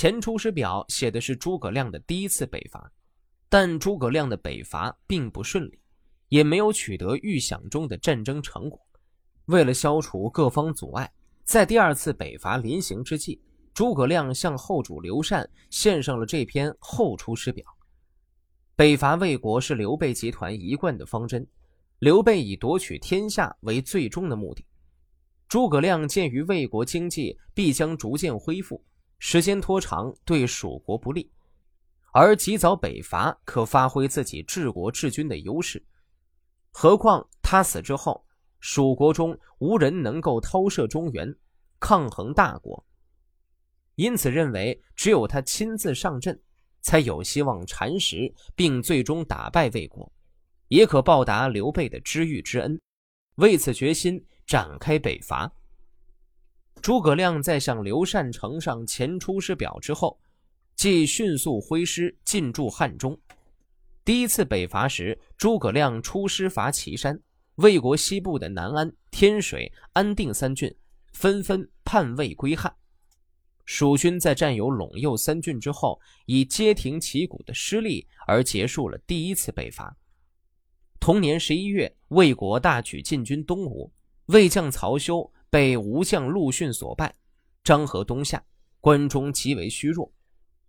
前出师表写的是诸葛亮的第一次北伐，但诸葛亮的北伐并不顺利，也没有取得预想中的战争成果。为了消除各方阻碍，在第二次北伐临行之际，诸葛亮向后主刘禅献上了这篇后出师表。北伐魏国是刘备集团一贯的方针，刘备以夺取天下为最终的目的。诸葛亮鉴于魏国经济必将逐渐恢复，时间拖长对蜀国不利，而及早北伐可发挥自己治国治军的优势。何况他死之后，蜀国中无人能够偷射中原，抗衡大国，因此认为只有他亲自上阵。才有希望蚕食并最终打败魏国，也可报答刘备的知遇之恩。为此决心展开北伐。诸葛亮在向刘禅呈上前出师表之后，即迅速挥师进驻汉中。第一次北伐时，诸葛亮出师伐岐山，魏国西部的南安、天水、安定三郡纷纷叛魏归汉。蜀军在占有陇右三郡之后，以街亭旗鼓的失利而结束了第一次北伐。同年十一月，魏国大举进军东吴，魏将曹休被吴将陆逊所败，张合东下，关中极为虚弱。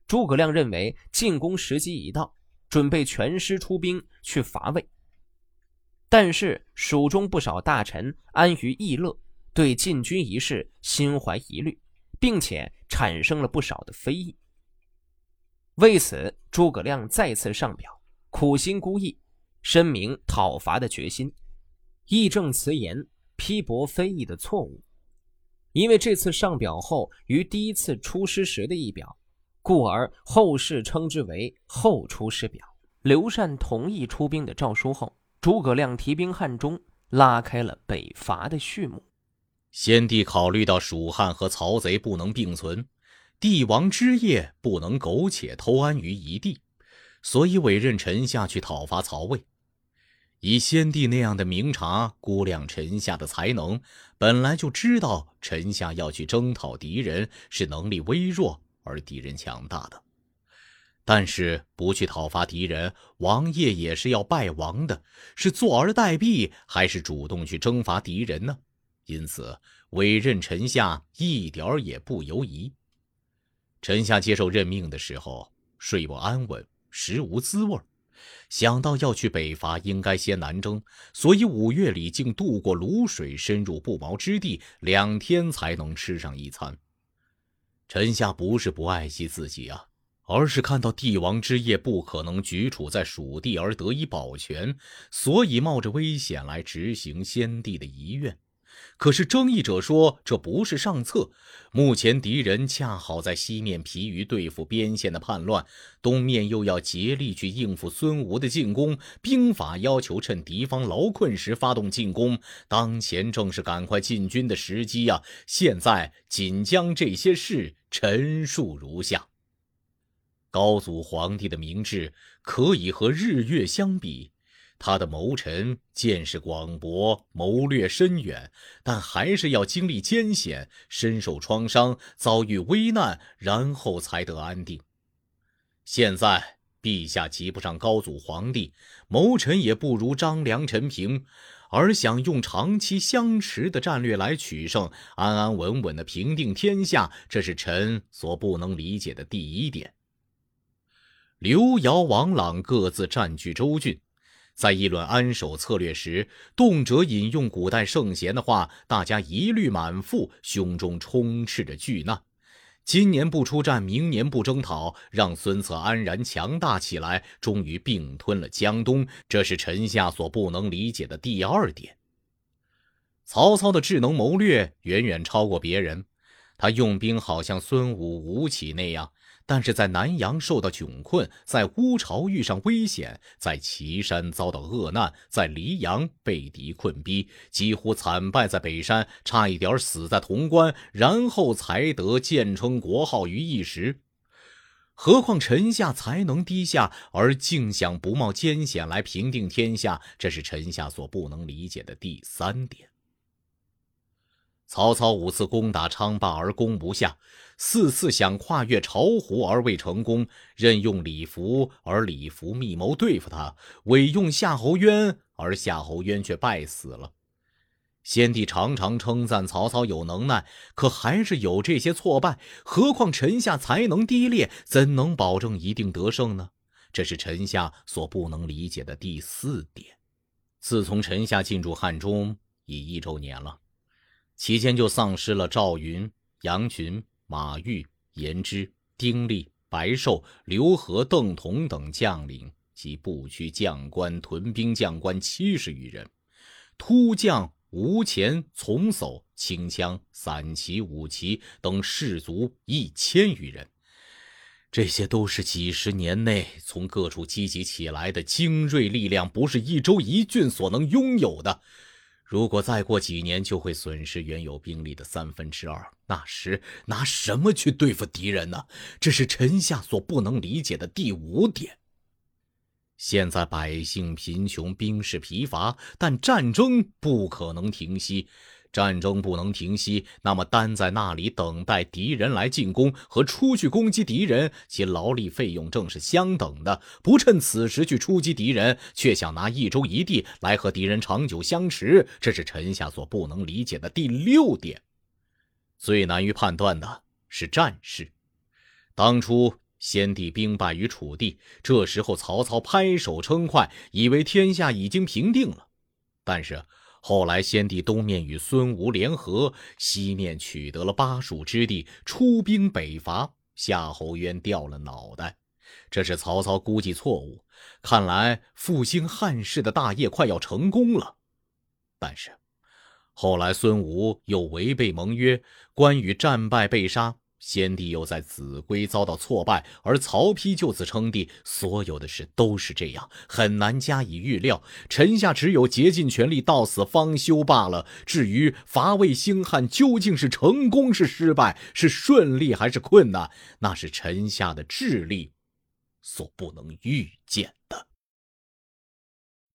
诸葛亮认为进攻时机已到，准备全师出兵去伐魏。但是蜀中不少大臣安于逸乐，对进军一事心怀疑虑。并且产生了不少的非议。为此，诸葛亮再次上表，苦心孤诣，申明讨伐的决心，义正辞严，批驳非议的错误。因为这次上表后与第一次出师时的一表，故而后世称之为后出师表。刘禅同意出兵的诏书后，诸葛亮提兵汉中，拉开了北伐的序幕。先帝考虑到蜀汉和曹贼不能并存，帝王之业不能苟且偷安于一地，所以委任臣下去讨伐曹魏。以先帝那样的明察，估量臣下的才能，本来就知道臣下要去征讨敌人是能力微弱而敌人强大的。但是不去讨伐敌人，王爷也是要败亡的。是坐而待毙，还是主动去征伐敌人呢？因此，委任臣下一点也不犹疑。臣下接受任命的时候，睡不安稳，食无滋味想到要去北伐，应该先南征，所以五月里竟渡过泸水，深入不毛之地，两天才能吃上一餐。臣下不是不爱惜自己啊，而是看到帝王之业不可能举处在蜀地而得以保全，所以冒着危险来执行先帝的遗愿。可是争议者说，这不是上策。目前敌人恰好在西面疲于对付边线的叛乱，东面又要竭力去应付孙吴的进攻，兵法要求趁敌方劳困时发动进攻。当前正是赶快进军的时机呀！现在仅将这些事陈述如下：高祖皇帝的明智，可以和日月相比。他的谋臣见识广博，谋略深远，但还是要经历艰险，身受创伤，遭遇危难，然后才得安定。现在陛下及不上高祖皇帝，谋臣也不如张良、陈平，而想用长期相持的战略来取胜，安安稳稳的平定天下，这是臣所不能理解的第一点。刘繇、王朗各自占据州郡。在议论安守策略时，动辄引用古代圣贤的话，大家疑虑满腹，胸中充斥着巨难。今年不出战，明年不征讨，让孙策安然强大起来，终于并吞了江东，这是臣下所不能理解的第二点。曹操的智能谋略远远超过别人，他用兵好像孙武、吴起那样。但是在南阳受到窘困，在乌巢遇上危险，在岐山遭到恶难，在黎阳被敌困逼，几乎惨败在北山，差一点死在潼关，然后才得建称国号于一时。何况臣下才能低下，而竟想不冒艰险来平定天下，这是臣下所不能理解的第三点。曹操五次攻打昌霸而攻不下，四次想跨越巢湖而未成功，任用李福而李福密谋对付他，委用夏侯渊而夏侯渊却败死了。先帝常常称赞曹操有能耐，可还是有这些挫败。何况臣下才能低劣，怎能保证一定得胜呢？这是臣下所不能理解的第四点。自从臣下进驻汉中已一周年了。期间就丧失了赵云、杨群、马玉、颜之、丁力、白寿、刘和、邓同等将领及部区将官、屯兵将官七十余人，突将吴前、从叟、轻枪、散骑、武骑等士卒一千余人。这些都是几十年内从各处积集起来的精锐力量，不是一州一郡所能拥有的。如果再过几年，就会损失原有兵力的三分之二。那时拿什么去对付敌人呢？这是臣下所不能理解的第五点。现在百姓贫穷，兵士疲乏，但战争不可能停息。战争不能停息，那么单在那里等待敌人来进攻和出去攻击敌人，其劳力费用正是相等的。不趁此时去出击敌人，却想拿一州一地来和敌人长久相持，这是臣下所不能理解的第六点。最难于判断的是战事。当初先帝兵败于楚地，这时候曹操拍手称快，以为天下已经平定了，但是。后来，先帝东面与孙吴联合，西面取得了巴蜀之地，出兵北伐。夏侯渊掉了脑袋，这是曹操估计错误。看来复兴汉室的大业快要成功了，但是后来孙吴又违背盟约，关羽战败被杀。先帝又在秭归遭到挫败，而曹丕就此称帝。所有的事都是这样，很难加以预料。臣下只有竭尽全力到死方休罢了。至于伐魏兴汉究竟是成功是失败，是顺利还是困难，那是臣下的智力所不能预见的。